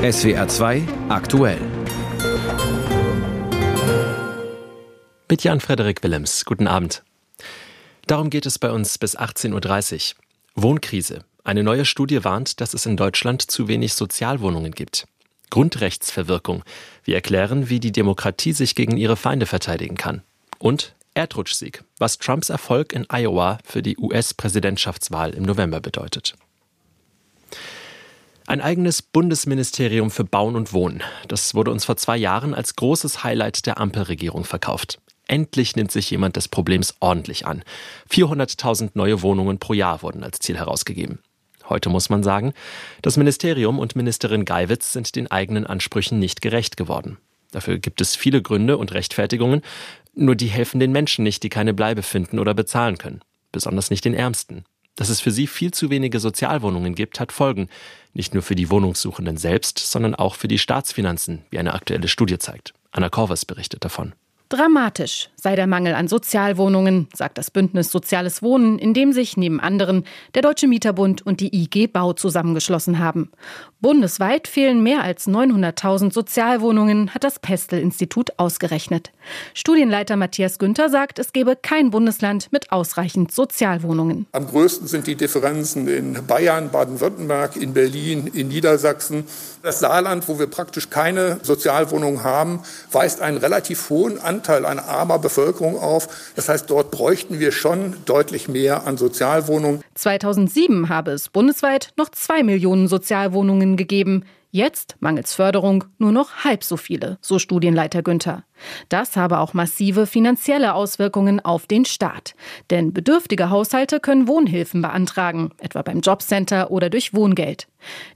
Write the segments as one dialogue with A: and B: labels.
A: SWR 2 aktuell.
B: Mit Jan Frederik Willems. Guten Abend. Darum geht es bei uns bis 18.30 Uhr. Wohnkrise. Eine neue Studie warnt, dass es in Deutschland zu wenig Sozialwohnungen gibt. Grundrechtsverwirkung. Wir erklären, wie die Demokratie sich gegen ihre Feinde verteidigen kann. Und Erdrutschsieg, was Trumps Erfolg in Iowa für die US-Präsidentschaftswahl im November bedeutet. Ein eigenes Bundesministerium für Bauen und Wohnen. Das wurde uns vor zwei Jahren als großes Highlight der Ampelregierung verkauft. Endlich nimmt sich jemand des Problems ordentlich an. 400.000 neue Wohnungen pro Jahr wurden als Ziel herausgegeben. Heute muss man sagen, das Ministerium und Ministerin Geiwitz sind den eigenen Ansprüchen nicht gerecht geworden. Dafür gibt es viele Gründe und Rechtfertigungen, nur die helfen den Menschen nicht, die keine Bleibe finden oder bezahlen können. Besonders nicht den Ärmsten. Dass es für sie viel zu wenige Sozialwohnungen gibt, hat Folgen. Nicht nur für die Wohnungssuchenden selbst, sondern auch für die Staatsfinanzen, wie eine aktuelle Studie zeigt. Anna Korvers berichtet davon.
C: Dramatisch sei der Mangel an Sozialwohnungen, sagt das Bündnis Soziales Wohnen, in dem sich neben anderen der Deutsche Mieterbund und die IG Bau zusammengeschlossen haben. Bundesweit fehlen mehr als 900.000 Sozialwohnungen, hat das Pestel-Institut ausgerechnet. Studienleiter Matthias Günther sagt, es gebe kein Bundesland mit ausreichend Sozialwohnungen.
D: Am größten sind die Differenzen in Bayern, Baden-Württemberg, in Berlin, in Niedersachsen. Das Saarland, wo wir praktisch keine Sozialwohnungen haben, weist einen relativ hohen Anteil an armer Bevölkerung auf. Das heißt, dort bräuchten wir schon deutlich mehr an Sozialwohnungen.
C: 2007 habe es bundesweit noch zwei Millionen Sozialwohnungen gegeben. Jetzt, mangels Förderung, nur noch halb so viele, so Studienleiter Günther. Das habe auch massive finanzielle Auswirkungen auf den Staat. Denn bedürftige Haushalte können Wohnhilfen beantragen, etwa beim Jobcenter oder durch Wohngeld.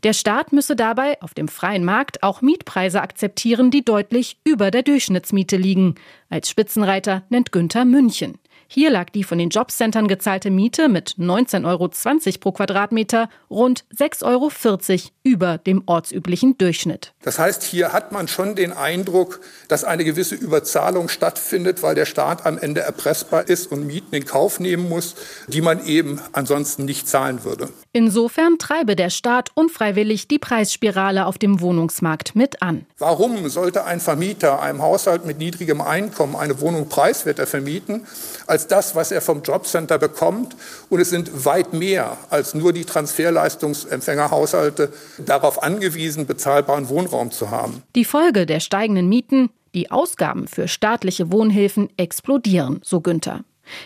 C: Der Staat müsse dabei auf dem freien Markt auch Mietpreise akzeptieren, die deutlich über der Durchschnittsmiete liegen. Als Spitzenreiter nennt Günther München. Hier lag die von den Jobcentern gezahlte Miete mit 19,20 Euro pro Quadratmeter rund 6,40 Euro über dem ortsüblichen Durchschnitt.
D: Das heißt, hier hat man schon den Eindruck, dass eine gewisse Überzahlung stattfindet, weil der Staat am Ende erpressbar ist und Mieten in Kauf nehmen muss, die man eben ansonsten nicht zahlen würde.
C: Insofern treibe der Staat unfreiwillig die Preisspirale auf dem Wohnungsmarkt mit an.
D: Warum sollte ein Vermieter einem Haushalt mit niedrigem Einkommen eine Wohnung preiswerter vermieten als das, was er vom Jobcenter bekommt? Und es sind weit mehr als nur die Transferleistungsempfängerhaushalte darauf angewiesen, bezahlbaren Wohnraum zu haben.
C: Die Folge der steigenden Mieten, die Ausgaben für staatliche Wohnhilfen explodieren, so Günther.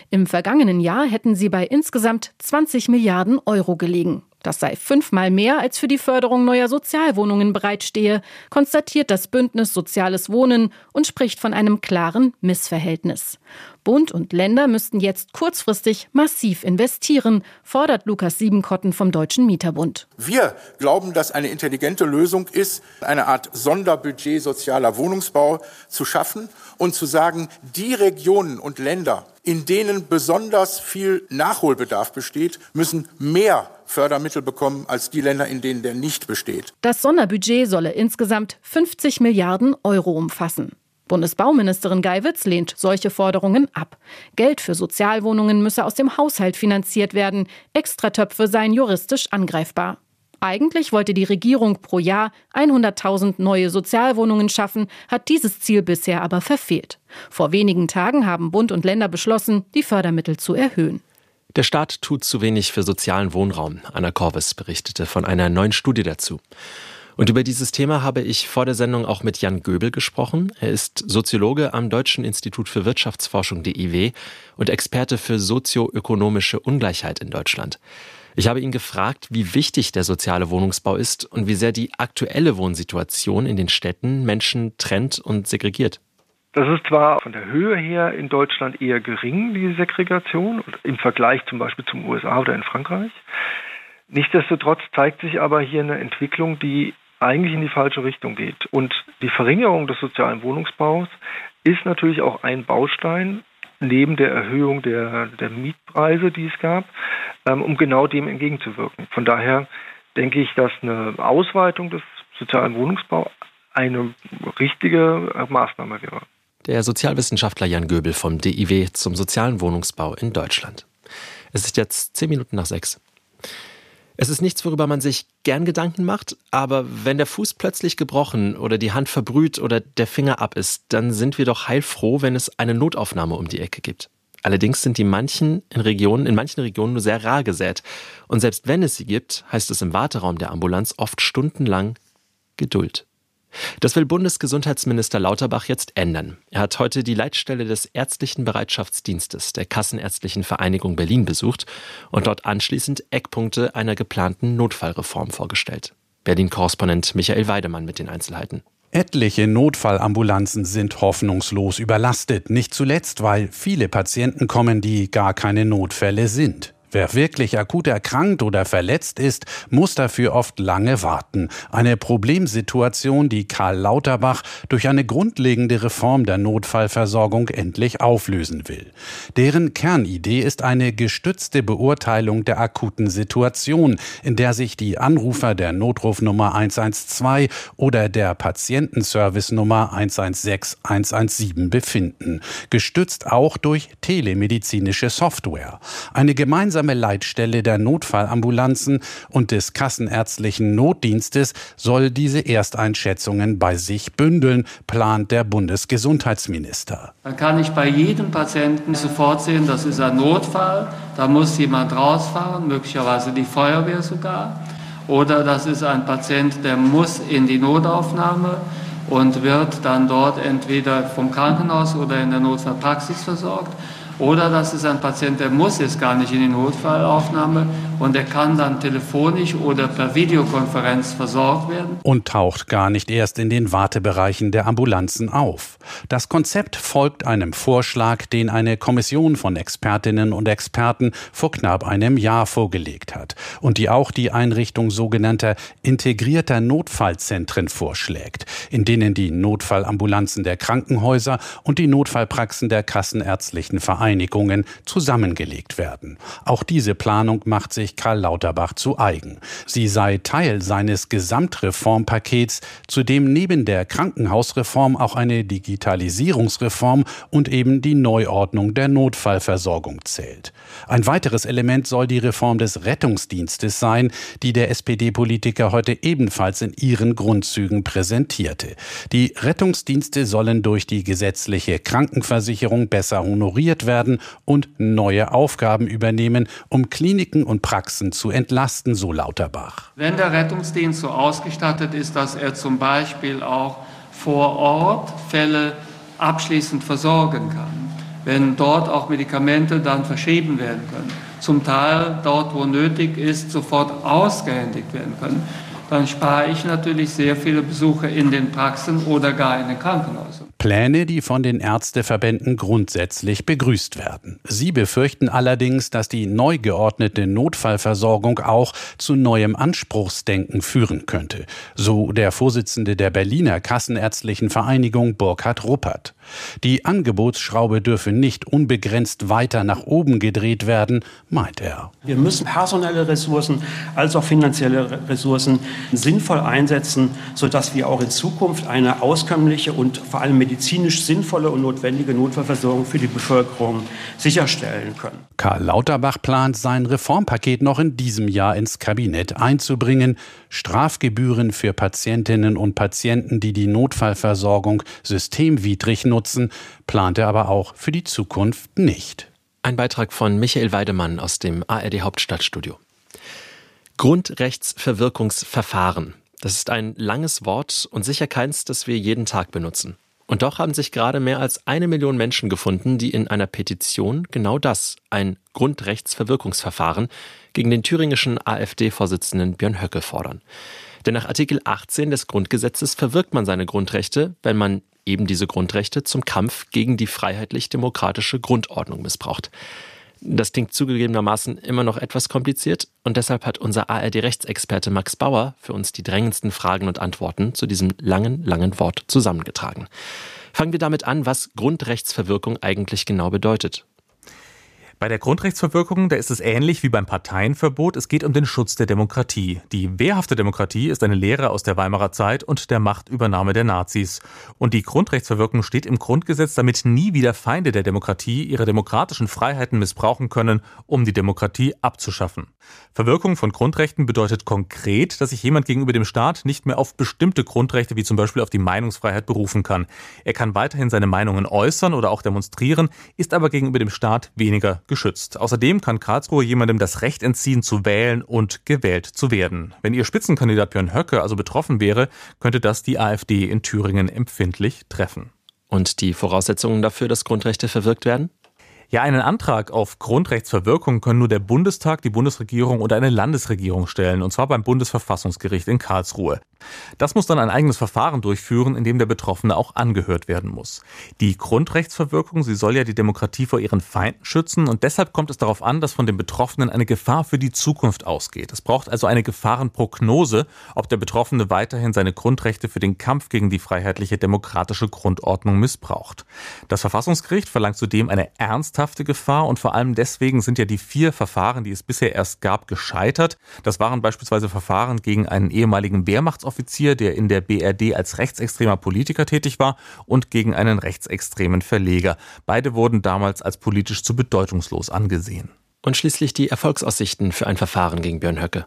C: Im vergangenen Jahr hätten sie bei insgesamt 20 Milliarden Euro gelegen. Das sei fünfmal mehr, als für die Förderung neuer Sozialwohnungen bereitstehe, konstatiert das Bündnis Soziales Wohnen und spricht von einem klaren Missverhältnis. Bund und Länder müssten jetzt kurzfristig massiv investieren, fordert Lukas Siebenkotten vom Deutschen Mieterbund.
E: Wir glauben, dass eine intelligente Lösung ist, eine Art Sonderbudget sozialer Wohnungsbau zu schaffen und zu sagen, die Regionen und Länder, in denen besonders viel Nachholbedarf besteht, müssen mehr Fördermittel bekommen als die Länder, in denen der nicht besteht.
C: Das Sonderbudget solle insgesamt 50 Milliarden Euro umfassen. Bundesbauministerin Geiwitz lehnt solche Forderungen ab. Geld für Sozialwohnungen müsse aus dem Haushalt finanziert werden. Extratöpfe seien juristisch angreifbar. Eigentlich wollte die Regierung pro Jahr 100.000 neue Sozialwohnungen schaffen, hat dieses Ziel bisher aber verfehlt. Vor wenigen Tagen haben Bund und Länder beschlossen, die Fördermittel zu erhöhen.
B: Der Staat tut zu wenig für sozialen Wohnraum. Anna Korves berichtete von einer neuen Studie dazu. Und über dieses Thema habe ich vor der Sendung auch mit Jan Göbel gesprochen. Er ist Soziologe am Deutschen Institut für Wirtschaftsforschung DIW und Experte für sozioökonomische Ungleichheit in Deutschland. Ich habe ihn gefragt, wie wichtig der soziale Wohnungsbau ist und wie sehr die aktuelle Wohnsituation in den Städten Menschen trennt und segregiert.
F: Das ist zwar von der Höhe her in Deutschland eher gering, die Segregation, im Vergleich zum Beispiel zum USA oder in Frankreich. Nichtsdestotrotz zeigt sich aber hier eine Entwicklung, die eigentlich in die falsche Richtung geht. Und die Verringerung des sozialen Wohnungsbaus ist natürlich auch ein Baustein neben der Erhöhung der, der Mietpreise, die es gab, ähm, um genau dem entgegenzuwirken. Von daher denke ich, dass eine Ausweitung des sozialen Wohnungsbaus eine richtige äh, Maßnahme wäre.
B: Der Sozialwissenschaftler Jan Göbel vom DIW zum sozialen Wohnungsbau in Deutschland. Es ist jetzt zehn Minuten nach sechs. Es ist nichts, worüber man sich gern Gedanken macht, aber wenn der Fuß plötzlich gebrochen oder die Hand verbrüht oder der Finger ab ist, dann sind wir doch heilfroh, wenn es eine Notaufnahme um die Ecke gibt. Allerdings sind die manchen in Regionen, in manchen Regionen nur sehr rar gesät. Und selbst wenn es sie gibt, heißt es im Warteraum der Ambulanz oft stundenlang Geduld. Das will Bundesgesundheitsminister Lauterbach jetzt ändern. Er hat heute die Leitstelle des Ärztlichen Bereitschaftsdienstes der Kassenärztlichen Vereinigung Berlin besucht und dort anschließend Eckpunkte einer geplanten Notfallreform vorgestellt. Berlin-Korrespondent Michael Weidemann mit den Einzelheiten.
G: Etliche Notfallambulanzen sind hoffnungslos überlastet, nicht zuletzt, weil viele Patienten kommen, die gar keine Notfälle sind. Wer wirklich akut erkrankt oder verletzt ist, muss dafür oft lange warten. Eine Problemsituation, die Karl Lauterbach durch eine grundlegende Reform der Notfallversorgung endlich auflösen will. Deren Kernidee ist eine gestützte Beurteilung der akuten Situation, in der sich die Anrufer der Notrufnummer 112 oder der Patientenservice-Nummer 116 117 befinden. Gestützt auch durch telemedizinische Software. Eine gemeinsame gemeinsame Leitstelle der Notfallambulanzen und des kassenärztlichen Notdienstes soll diese Ersteinschätzungen bei sich bündeln, plant der Bundesgesundheitsminister.
H: Dann kann ich bei jedem Patienten sofort sehen, das ist ein Notfall, da muss jemand rausfahren, möglicherweise die Feuerwehr sogar. Oder das ist ein Patient, der muss in die Notaufnahme und wird dann dort entweder vom Krankenhaus oder in der Notfallpraxis versorgt. Oder das ist ein Patient, der muss jetzt gar nicht in die Notfallaufnahme und er kann dann telefonisch oder per Videokonferenz versorgt werden.
G: Und taucht gar nicht erst in den Wartebereichen der Ambulanzen auf. Das Konzept folgt einem Vorschlag, den eine Kommission von Expertinnen und Experten vor knapp einem Jahr vorgelegt hat und die auch die Einrichtung sogenannter integrierter Notfallzentren vorschlägt, in denen die Notfallambulanzen der Krankenhäuser und die Notfallpraxen der kassenärztlichen Vereinigungen Vereinigungen zusammengelegt werden. Auch diese Planung macht sich Karl Lauterbach zu eigen. Sie sei Teil seines Gesamtreformpakets, zu dem neben der Krankenhausreform auch eine Digitalisierungsreform und eben die Neuordnung der Notfallversorgung zählt. Ein weiteres Element soll die Reform des Rettungsdienstes sein, die der SPD-Politiker heute ebenfalls in ihren Grundzügen präsentierte. Die Rettungsdienste sollen durch die gesetzliche Krankenversicherung besser honoriert werden werden und neue Aufgaben übernehmen, um Kliniken und Praxen zu entlasten, so Lauterbach.
H: Wenn der Rettungsdienst so ausgestattet ist, dass er zum Beispiel auch vor Ort Fälle abschließend versorgen kann, wenn dort auch Medikamente dann verschrieben werden können, zum Teil dort, wo nötig ist, sofort ausgehändigt werden können, dann spare ich natürlich sehr viele Besuche in den Praxen oder gar in den Krankenhäusern.
G: Pläne, die von den Ärzteverbänden grundsätzlich begrüßt werden. Sie befürchten allerdings, dass die neu geordnete Notfallversorgung auch zu neuem Anspruchsdenken führen könnte, so der Vorsitzende der Berliner Kassenärztlichen Vereinigung Burkhard Ruppert. Die Angebotsschraube dürfe nicht unbegrenzt weiter nach oben gedreht werden, meint er.
I: Wir müssen personelle Ressourcen als auch finanzielle Ressourcen sinnvoll einsetzen, sodass wir auch in Zukunft eine auskömmliche und vor allem medizinisch sinnvolle und notwendige Notfallversorgung für die Bevölkerung sicherstellen können.
G: Karl Lauterbach plant, sein Reformpaket noch in diesem Jahr ins Kabinett einzubringen. Strafgebühren für Patientinnen und Patienten, die die Notfallversorgung systemwidrig nutzen, plant er aber auch für die Zukunft nicht.
B: Ein Beitrag von Michael Weidemann aus dem ARD Hauptstadtstudio. Grundrechtsverwirkungsverfahren. Das ist ein langes Wort und sicher keins, das wir jeden Tag benutzen. Und doch haben sich gerade mehr als eine Million Menschen gefunden, die in einer Petition genau das, ein Grundrechtsverwirkungsverfahren, gegen den thüringischen AfD-Vorsitzenden Björn Höcke fordern. Denn nach Artikel 18 des Grundgesetzes verwirkt man seine Grundrechte, wenn man eben diese Grundrechte zum Kampf gegen die freiheitlich-demokratische Grundordnung missbraucht. Das klingt zugegebenermaßen immer noch etwas kompliziert und deshalb hat unser ARD-Rechtsexperte Max Bauer für uns die drängendsten Fragen und Antworten zu diesem langen, langen Wort zusammengetragen. Fangen wir damit an, was Grundrechtsverwirkung eigentlich genau bedeutet.
J: Bei der Grundrechtsverwirkung, da ist es ähnlich wie beim Parteienverbot. Es geht um den Schutz der Demokratie. Die wehrhafte Demokratie ist eine Lehre aus der Weimarer Zeit und der Machtübernahme der Nazis. Und die Grundrechtsverwirkung steht im Grundgesetz, damit nie wieder Feinde der Demokratie ihre demokratischen Freiheiten missbrauchen können, um die Demokratie abzuschaffen. Verwirkung von Grundrechten bedeutet konkret, dass sich jemand gegenüber dem Staat nicht mehr auf bestimmte Grundrechte wie zum Beispiel auf die Meinungsfreiheit berufen kann. Er kann weiterhin seine Meinungen äußern oder auch demonstrieren, ist aber gegenüber dem Staat weniger geschützt. Außerdem kann Karlsruhe jemandem das Recht entziehen, zu wählen und gewählt zu werden. Wenn ihr Spitzenkandidat Björn Höcke also betroffen wäre, könnte das die AfD in Thüringen empfindlich treffen.
B: Und die Voraussetzungen dafür, dass Grundrechte verwirkt werden?
J: Ja, einen Antrag auf Grundrechtsverwirkung können nur der Bundestag, die Bundesregierung oder eine Landesregierung stellen, und zwar beim Bundesverfassungsgericht in Karlsruhe. Das muss dann ein eigenes Verfahren durchführen, in dem der Betroffene auch angehört werden muss. Die Grundrechtsverwirkung, sie soll ja die Demokratie vor ihren Feinden schützen und deshalb kommt es darauf an, dass von dem Betroffenen eine Gefahr für die Zukunft ausgeht. Es braucht also eine Gefahrenprognose, ob der Betroffene weiterhin seine Grundrechte für den Kampf gegen die freiheitliche demokratische Grundordnung missbraucht. Das Verfassungsgericht verlangt zudem eine ernsthafte Gefahr und vor allem deswegen sind ja die vier Verfahren, die es bisher erst gab, gescheitert. Das waren beispielsweise Verfahren gegen einen ehemaligen Wehrmachts Staatsoffizier, der in der BRD als rechtsextremer Politiker tätig war, und gegen einen rechtsextremen Verleger. Beide wurden damals als politisch zu bedeutungslos angesehen.
B: Und schließlich die Erfolgsaussichten für ein Verfahren gegen Björn Höcke.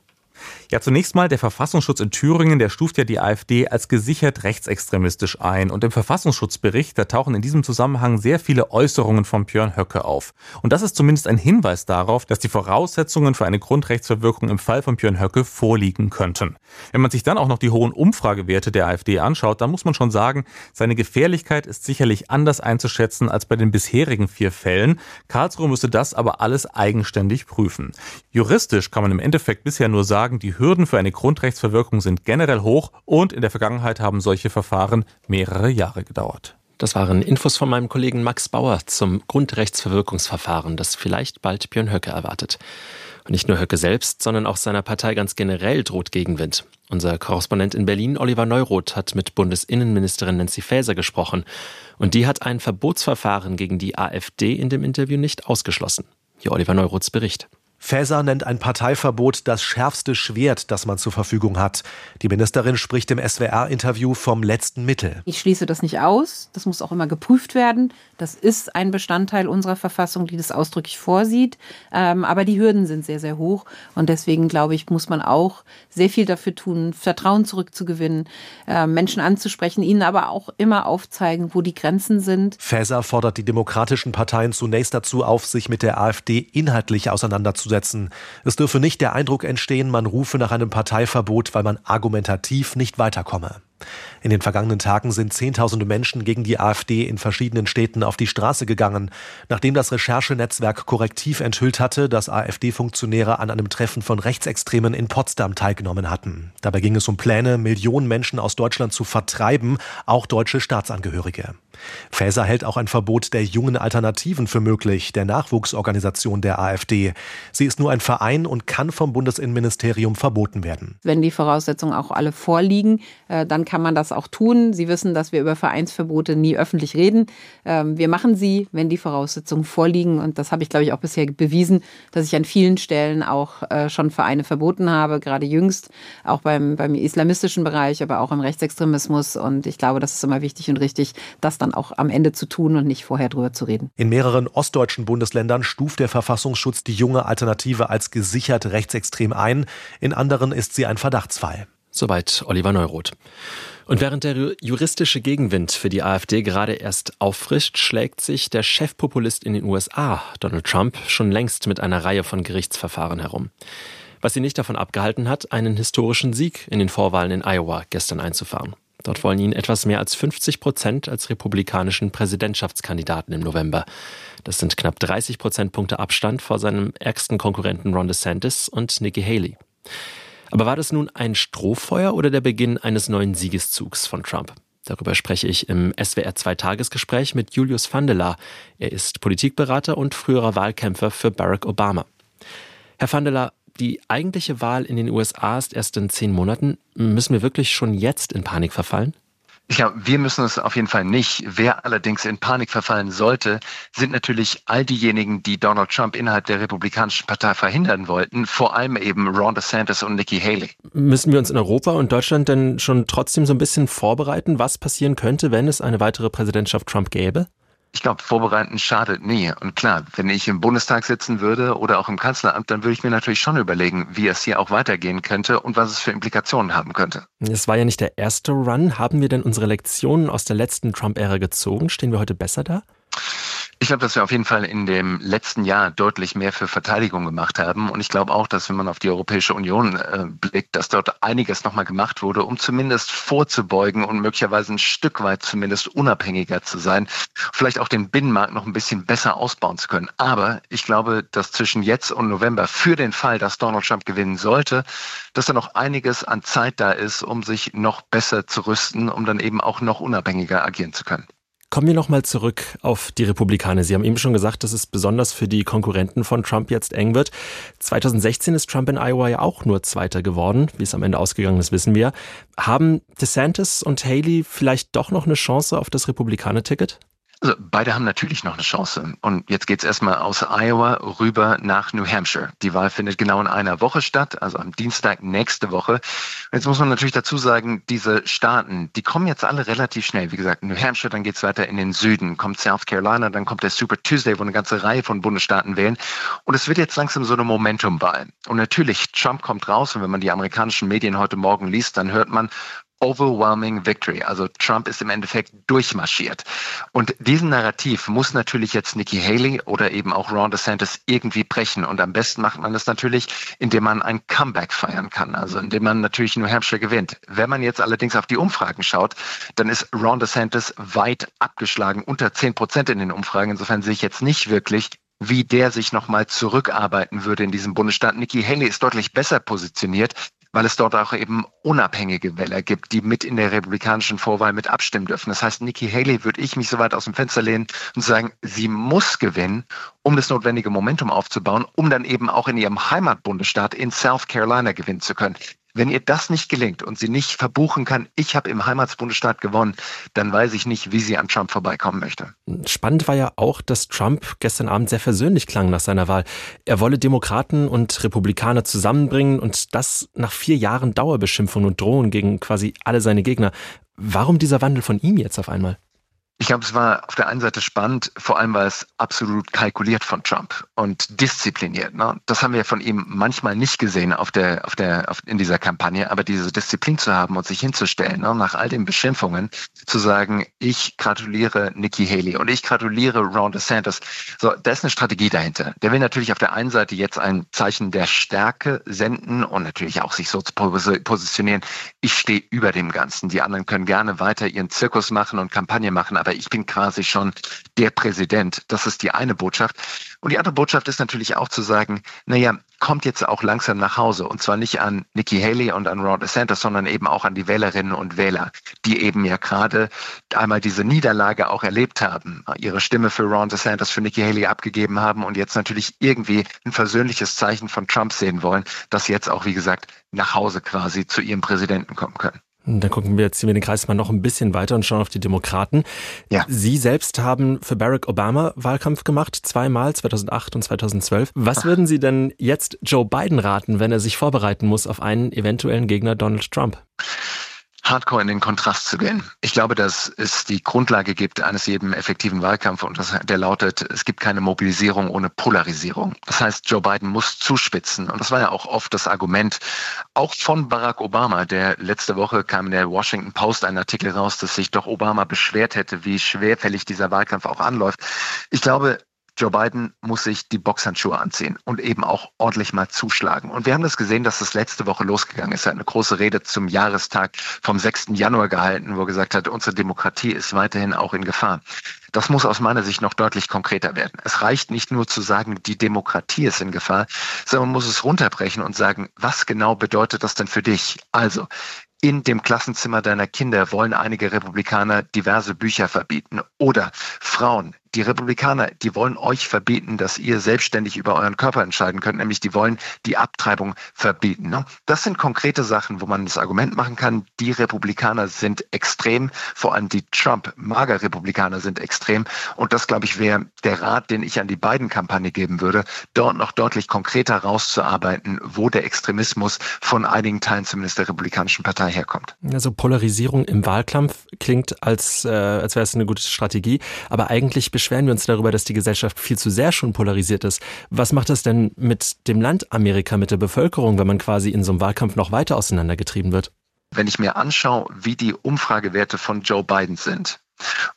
J: Ja, zunächst mal der Verfassungsschutz in Thüringen, der stuft ja die AfD als gesichert rechtsextremistisch ein. Und im Verfassungsschutzbericht, da tauchen in diesem Zusammenhang sehr viele Äußerungen von Björn Höcke auf. Und das ist zumindest ein Hinweis darauf, dass die Voraussetzungen für eine Grundrechtsverwirkung im Fall von Björn Höcke vorliegen könnten. Wenn man sich dann auch noch die hohen Umfragewerte der AfD anschaut, dann muss man schon sagen, seine Gefährlichkeit ist sicherlich anders einzuschätzen als bei den bisherigen vier Fällen. Karlsruhe müsste das aber alles eigenständig prüfen. Juristisch kann man im Endeffekt bisher nur sagen, die Hürden für eine Grundrechtsverwirkung sind generell hoch und in der Vergangenheit haben solche Verfahren mehrere Jahre gedauert.
B: Das waren Infos von meinem Kollegen Max Bauer zum Grundrechtsverwirkungsverfahren, das vielleicht bald Björn Höcke erwartet. Und nicht nur Höcke selbst, sondern auch seiner Partei ganz generell droht Gegenwind. Unser Korrespondent in Berlin, Oliver Neuroth, hat mit Bundesinnenministerin Nancy Faeser gesprochen. Und die hat ein Verbotsverfahren gegen die AfD in dem Interview nicht ausgeschlossen. Hier Oliver Neuroths Bericht.
K: Faeser nennt ein Parteiverbot das schärfste Schwert, das man zur Verfügung hat. Die Ministerin spricht im SWR-Interview vom letzten Mittel.
L: Ich schließe das nicht aus. Das muss auch immer geprüft werden. Das ist ein Bestandteil unserer Verfassung, die das ausdrücklich vorsieht. Ähm, aber die Hürden sind sehr, sehr hoch. Und deswegen, glaube ich, muss man auch sehr viel dafür tun, Vertrauen zurückzugewinnen, äh, Menschen anzusprechen, ihnen aber auch immer aufzeigen, wo die Grenzen sind.
K: Faeser fordert die demokratischen Parteien zunächst dazu auf, sich mit der AfD inhaltlich auseinanderzusetzen durchzusetzen. Es dürfe nicht der Eindruck entstehen, man rufe nach einem Parteiverbot, weil man argumentativ nicht weiterkomme. In den vergangenen Tagen sind Zehntausende Menschen gegen die AfD in verschiedenen Städten auf die Straße gegangen, nachdem das Recherchenetzwerk Korrektiv enthüllt hatte, dass AfD-Funktionäre an einem Treffen von Rechtsextremen in Potsdam teilgenommen hatten. Dabei ging es um Pläne, Millionen Menschen aus Deutschland zu vertreiben, auch deutsche Staatsangehörige. Faeser hält auch ein Verbot der jungen Alternativen für möglich, der Nachwuchsorganisation der AfD. Sie ist nur ein Verein und kann vom Bundesinnenministerium verboten werden.
L: Wenn die Voraussetzungen auch alle vorliegen, äh, dann kann man das auch tun. Sie wissen, dass wir über Vereinsverbote nie öffentlich reden. Ähm, wir machen sie, wenn die Voraussetzungen vorliegen. Und das habe ich, glaube ich, auch bisher bewiesen, dass ich an vielen Stellen auch äh, schon Vereine verboten habe, gerade jüngst, auch beim, beim islamistischen Bereich, aber auch im Rechtsextremismus. Und ich glaube, das ist immer wichtig und richtig, das dann auch am Ende zu tun und nicht vorher drüber zu reden.
K: In mehreren ostdeutschen Bundesländern stuft der Verfassungsschutz die junge Alternative als gesichert rechtsextrem ein. In anderen ist sie ein Verdachtsfall.
B: Soweit Oliver Neuroth. Und während der juristische Gegenwind für die AfD gerade erst auffrischt, schlägt sich der Chefpopulist in den USA, Donald Trump, schon längst mit einer Reihe von Gerichtsverfahren herum. Was ihn nicht davon abgehalten hat, einen historischen Sieg in den Vorwahlen in Iowa gestern einzufahren. Dort wollen ihn etwas mehr als 50 Prozent als republikanischen Präsidentschaftskandidaten im November. Das sind knapp 30 Prozentpunkte Abstand vor seinem ärgsten Konkurrenten Ron DeSantis und Nikki Haley. Aber war das nun ein Strohfeuer oder der Beginn eines neuen Siegeszugs von Trump? Darüber spreche ich im SWR 2 Tagesgespräch mit Julius Vandela. Er ist Politikberater und früherer Wahlkämpfer für Barack Obama. Herr Vandela, die eigentliche Wahl in den USA ist erst in zehn Monaten. Müssen wir wirklich schon jetzt in Panik verfallen?
M: Ich glaube, wir müssen es auf jeden Fall nicht. Wer allerdings in Panik verfallen sollte, sind natürlich all diejenigen, die Donald Trump innerhalb der Republikanischen Partei verhindern wollten, vor allem eben Ron DeSantis und Nikki Haley.
B: Müssen wir uns in Europa und Deutschland denn schon trotzdem so ein bisschen vorbereiten, was passieren könnte, wenn es eine weitere Präsidentschaft Trump gäbe?
M: Ich glaube, vorbereiten schadet nie. Und klar, wenn ich im Bundestag sitzen würde oder auch im Kanzleramt, dann würde ich mir natürlich schon überlegen, wie es hier auch weitergehen könnte und was es für Implikationen haben könnte.
B: Es war ja nicht der erste Run. Haben wir denn unsere Lektionen aus der letzten Trump-Ära gezogen? Stehen wir heute besser da?
M: Ich glaube, dass wir auf jeden Fall in dem letzten Jahr deutlich mehr für Verteidigung gemacht haben. Und ich glaube auch, dass wenn man auf die Europäische Union äh, blickt, dass dort einiges nochmal gemacht wurde, um zumindest vorzubeugen und möglicherweise ein Stück weit zumindest unabhängiger zu sein, vielleicht auch den Binnenmarkt noch ein bisschen besser ausbauen zu können. Aber ich glaube, dass zwischen jetzt und November für den Fall, dass Donald Trump gewinnen sollte, dass da noch einiges an Zeit da ist, um sich noch besser zu rüsten, um dann eben auch noch unabhängiger agieren zu können.
B: Kommen wir nochmal zurück auf die Republikaner. Sie haben eben schon gesagt, dass es besonders für die Konkurrenten von Trump jetzt eng wird. 2016 ist Trump in Iowa ja auch nur Zweiter geworden. Wie es am Ende ausgegangen ist, wissen wir. Haben DeSantis und Haley vielleicht doch noch eine Chance auf das Republikaner-Ticket?
M: Also beide haben natürlich noch eine Chance. Und jetzt geht's erstmal aus Iowa rüber nach New Hampshire. Die Wahl findet genau in einer Woche statt, also am Dienstag nächste Woche. Jetzt muss man natürlich dazu sagen, diese Staaten, die kommen jetzt alle relativ schnell. Wie gesagt, New Hampshire, dann geht's weiter in den Süden, kommt South Carolina, dann kommt der Super Tuesday, wo eine ganze Reihe von Bundesstaaten wählen. Und es wird jetzt langsam so eine Momentumwahl. Und natürlich, Trump kommt raus und wenn man die amerikanischen Medien heute Morgen liest, dann hört man, overwhelming victory. Also Trump ist im Endeffekt durchmarschiert. Und diesen Narrativ muss natürlich jetzt Nikki Haley oder eben auch Ron DeSantis irgendwie brechen. Und am besten macht man das natürlich, indem man ein Comeback feiern kann. Also indem man natürlich New Hampshire gewinnt. Wenn man jetzt allerdings auf die Umfragen schaut, dann ist Ron DeSantis weit abgeschlagen, unter 10 Prozent in den Umfragen. Insofern sehe ich jetzt nicht wirklich, wie der sich nochmal zurückarbeiten würde in diesem Bundesstaat. Nikki Haley ist deutlich besser positioniert weil es dort auch eben unabhängige Wähler gibt, die mit in der republikanischen Vorwahl mit abstimmen dürfen. Das heißt, Nikki Haley würde ich mich so weit aus dem Fenster lehnen und sagen, sie muss gewinnen, um das notwendige Momentum aufzubauen, um dann eben auch in ihrem Heimatbundesstaat in South Carolina gewinnen zu können. Wenn ihr das nicht gelingt und sie nicht verbuchen kann, ich habe im Heimatsbundesstaat gewonnen, dann weiß ich nicht, wie sie an Trump vorbeikommen möchte.
B: Spannend war ja auch, dass Trump gestern Abend sehr versöhnlich klang nach seiner Wahl. Er wolle Demokraten und Republikaner zusammenbringen und das nach vier Jahren Dauerbeschimpfung und Drohung gegen quasi alle seine Gegner. Warum dieser Wandel von ihm jetzt auf einmal?
M: Ich glaube, es war auf der einen Seite spannend, vor allem weil es absolut kalkuliert von Trump und diszipliniert. Ne? Das haben wir von ihm manchmal nicht gesehen auf der, auf der, auf, in dieser Kampagne, aber diese Disziplin zu haben und sich hinzustellen, ne? nach all den Beschimpfungen zu sagen, ich gratuliere Nikki Haley und ich gratuliere Ron DeSantis. So, da ist eine Strategie dahinter. Der will natürlich auf der einen Seite jetzt ein Zeichen der Stärke senden und natürlich auch sich so zu positionieren. Ich stehe über dem Ganzen. Die anderen können gerne weiter ihren Zirkus machen und Kampagne machen, aber aber ich bin quasi schon der Präsident. Das ist die eine Botschaft. Und die andere Botschaft ist natürlich auch zu sagen, naja, kommt jetzt auch langsam nach Hause. Und zwar nicht an Nikki Haley und an Ron DeSantis, sondern eben auch an die Wählerinnen und Wähler, die eben ja gerade einmal diese Niederlage auch erlebt haben, ihre Stimme für Ron DeSantis, für Nikki Haley abgegeben haben und jetzt natürlich irgendwie ein versöhnliches Zeichen von Trump sehen wollen, dass jetzt auch, wie gesagt, nach Hause quasi zu ihrem Präsidenten kommen können.
B: Dann gucken wir jetzt, ziehen wir den Kreis mal noch ein bisschen weiter und schauen auf die Demokraten. Ja. Sie selbst haben für Barack Obama Wahlkampf gemacht, zweimal, 2008 und 2012. Was Ach. würden Sie denn jetzt Joe Biden raten, wenn er sich vorbereiten muss auf einen eventuellen Gegner Donald Trump?
M: Hardcore in den Kontrast zu gehen. Ich glaube, dass es die Grundlage gibt eines jeden effektiven Wahlkampf und das, der lautet, es gibt keine Mobilisierung ohne Polarisierung. Das heißt, Joe Biden muss zuspitzen und das war ja auch oft das Argument, auch von Barack Obama, der letzte Woche kam in der Washington Post ein Artikel raus, dass sich doch Obama beschwert hätte, wie schwerfällig dieser Wahlkampf auch anläuft. Ich glaube, Joe Biden muss sich die Boxhandschuhe anziehen und eben auch ordentlich mal zuschlagen. Und wir haben das gesehen, dass das letzte Woche losgegangen ist. Er hat eine große Rede zum Jahrestag vom 6. Januar gehalten, wo er gesagt hat, unsere Demokratie ist weiterhin auch in Gefahr. Das muss aus meiner Sicht noch deutlich konkreter werden. Es reicht nicht nur zu sagen, die Demokratie ist in Gefahr, sondern man muss es runterbrechen und sagen, was genau bedeutet das denn für dich? Also, in dem Klassenzimmer deiner Kinder wollen einige Republikaner diverse Bücher verbieten. Oder Frauen, die Republikaner, die wollen euch verbieten, dass ihr selbstständig über euren Körper entscheiden könnt, nämlich die wollen die Abtreibung verbieten. Ne? Das sind konkrete Sachen, wo man das Argument machen kann, die Republikaner sind extrem, vor allem die Trump-Mager-Republikaner sind extrem. Und das, glaube ich, wäre der Rat, den ich an die beiden Kampagne geben würde, dort noch deutlich konkreter rauszuarbeiten, wo der Extremismus von einigen Teilen zumindest der Republikanischen Partei herkommt.
B: Also Polarisierung im Wahlkampf klingt, als, äh, als wäre es eine gute Strategie, aber eigentlich beschweren wir uns darüber, dass die Gesellschaft viel zu sehr schon polarisiert ist. Was macht das denn mit dem Land Amerika, mit der Bevölkerung, wenn man quasi in so einem Wahlkampf noch weiter auseinandergetrieben wird?
M: Wenn ich mir anschaue, wie die Umfragewerte von Joe Biden sind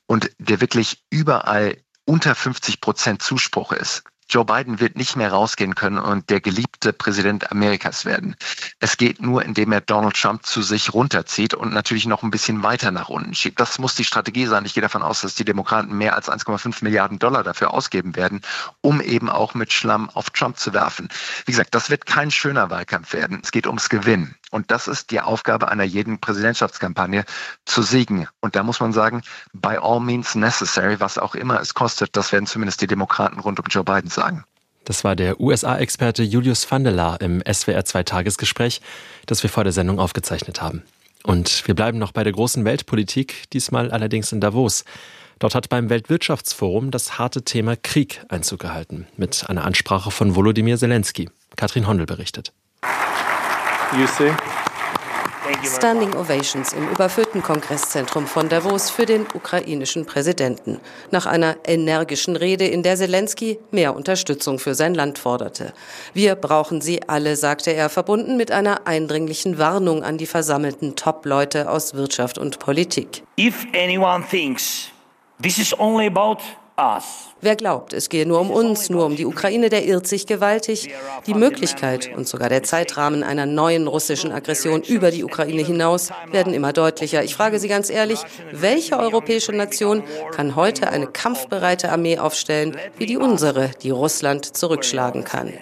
M: und der wirklich überall unter 50 Prozent Zuspruch ist, Joe Biden wird nicht mehr rausgehen können und der geliebte Präsident Amerikas werden. Es geht nur, indem er Donald Trump zu sich runterzieht und natürlich noch ein bisschen weiter nach unten schiebt. Das muss die Strategie sein. Ich gehe davon aus, dass die Demokraten mehr als 1,5 Milliarden Dollar dafür ausgeben werden, um eben auch mit Schlamm auf Trump zu werfen. Wie gesagt, das wird kein schöner Wahlkampf werden. Es geht ums Gewinnen. Und das ist die Aufgabe einer jeden Präsidentschaftskampagne, zu siegen. Und da muss man sagen, by all means necessary, was auch immer es kostet, das werden zumindest die Demokraten rund um Joe Biden sagen.
B: Das war der USA-Experte Julius van der Laar im SWR 2 Tagesgespräch, das wir vor der Sendung aufgezeichnet haben. Und wir bleiben noch bei der großen Weltpolitik, diesmal allerdings in Davos. Dort hat beim Weltwirtschaftsforum das harte Thema Krieg Einzug gehalten, mit einer Ansprache von Volodymyr Zelensky. Katrin Hondel berichtet.
N: Standing Ovations im überfüllten Kongresszentrum von Davos für den ukrainischen Präsidenten. Nach einer energischen Rede, in der Zelensky mehr Unterstützung für sein Land forderte. Wir brauchen sie alle, sagte er, verbunden mit einer eindringlichen Warnung an die versammelten Top-Leute aus Wirtschaft und Politik. If anyone thinks this is only about Wer glaubt, es gehe nur um uns, nur um die Ukraine, der irrt sich gewaltig. Die Möglichkeit und sogar der Zeitrahmen einer neuen russischen Aggression über die Ukraine hinaus werden immer deutlicher. Ich frage Sie ganz ehrlich, welche europäische Nation kann heute eine kampfbereite Armee aufstellen, wie die unsere, die Russland zurückschlagen kann?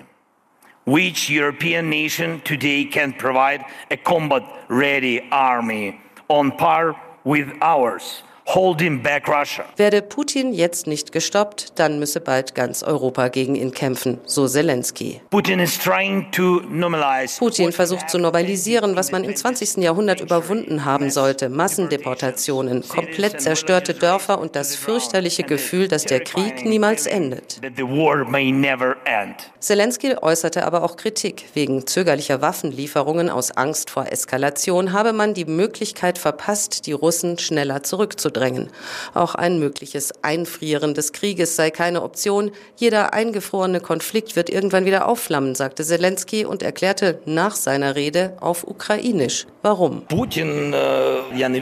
N: Which European nation today can provide a combat-ready army on par with ours? Holding back Russia. Werde Putin jetzt nicht gestoppt, dann müsse bald ganz Europa gegen ihn kämpfen, so Zelensky. Putin, is trying to normalize Putin versucht zu normalisieren, was man im 20. Jahrhundert überwunden haben sollte. Massendeportationen, komplett zerstörte Dörfer und das fürchterliche Gefühl, dass der Krieg niemals endet. Zelensky äußerte aber auch Kritik. Wegen zögerlicher Waffenlieferungen aus Angst vor Eskalation habe man die Möglichkeit verpasst, die Russen schneller zurückzudrängen zurückzudrängen. Auch ein mögliches Einfrieren des Krieges sei keine Option. Jeder eingefrorene Konflikt wird irgendwann wieder aufflammen, sagte Zelensky und erklärte nach seiner Rede auf Ukrainisch. Warum? Putin, äh, ja не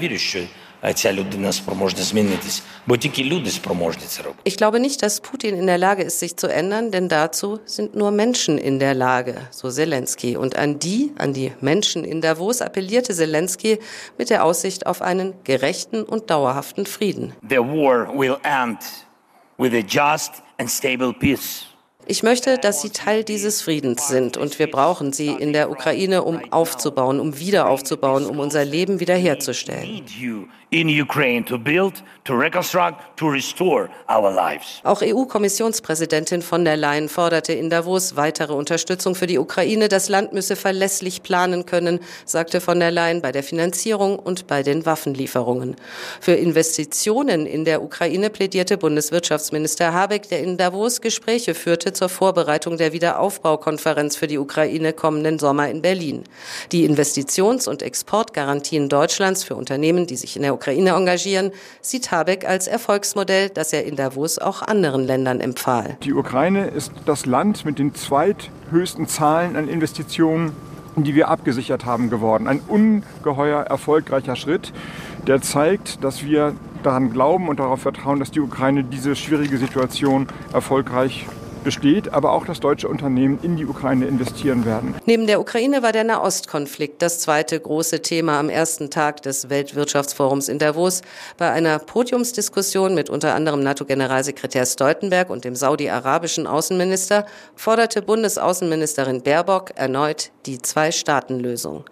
N: ця людина спроможна змінитись, бо тільки люди спроможні це робити. Ich glaube nicht, dass Putin in der Lage ist, sich zu ändern, denn dazu sind nur Menschen in der Lage, so Zelensky. Und an die, an die Menschen in Davos appellierte Zelensky mit der Aussicht auf einen gerechten und dauerhaften Frieden. The war will end with a just and stable peace. Ich möchte, dass Sie Teil dieses Friedens sind und wir brauchen Sie in der Ukraine, um aufzubauen, um wieder aufzubauen, um unser Leben wiederherzustellen in Ukraine to build, to reconstruct, to restore our lives. Auch EU-Kommissionspräsidentin von der Leyen forderte in Davos weitere Unterstützung für die Ukraine. Das Land müsse verlässlich planen können, sagte von der Leyen bei der Finanzierung und bei den Waffenlieferungen. Für Investitionen in der Ukraine plädierte Bundeswirtschaftsminister Habeck, der in Davos Gespräche führte zur Vorbereitung der Wiederaufbaukonferenz für die Ukraine kommenden Sommer in Berlin. Die Investitions- und Exportgarantien Deutschlands für Unternehmen, die sich in der Ukraine engagieren, sieht Habeck als Erfolgsmodell, das er in Davos auch anderen Ländern empfahl.
O: Die Ukraine ist das Land mit den zweithöchsten Zahlen an Investitionen, die wir abgesichert haben, geworden. Ein ungeheuer erfolgreicher Schritt, der zeigt, dass wir daran glauben und darauf vertrauen, dass die Ukraine diese schwierige Situation erfolgreich besteht, aber auch, dass deutsche Unternehmen in die Ukraine investieren werden.
N: Neben der Ukraine war der Nahostkonflikt das zweite große Thema am ersten Tag des Weltwirtschaftsforums in Davos. Bei einer Podiumsdiskussion mit unter anderem NATO-Generalsekretär Stoltenberg und dem saudi-arabischen Außenminister forderte Bundesaußenministerin Baerbock erneut die Zwei-Staaten-Lösung.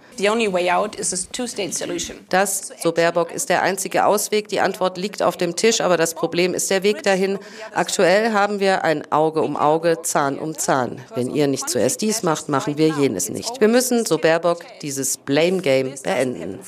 N: Das, so Baerbock, ist der einzige Ausweg. Die Antwort liegt auf dem Tisch, aber das Problem ist der Weg dahin. Aktuell haben wir ein Auge Auge, Zahn um Zahn. Wenn ihr nicht zuerst dies macht, machen wir jenes nicht. Wir müssen, so Baerbock, dieses Blame Game beenden.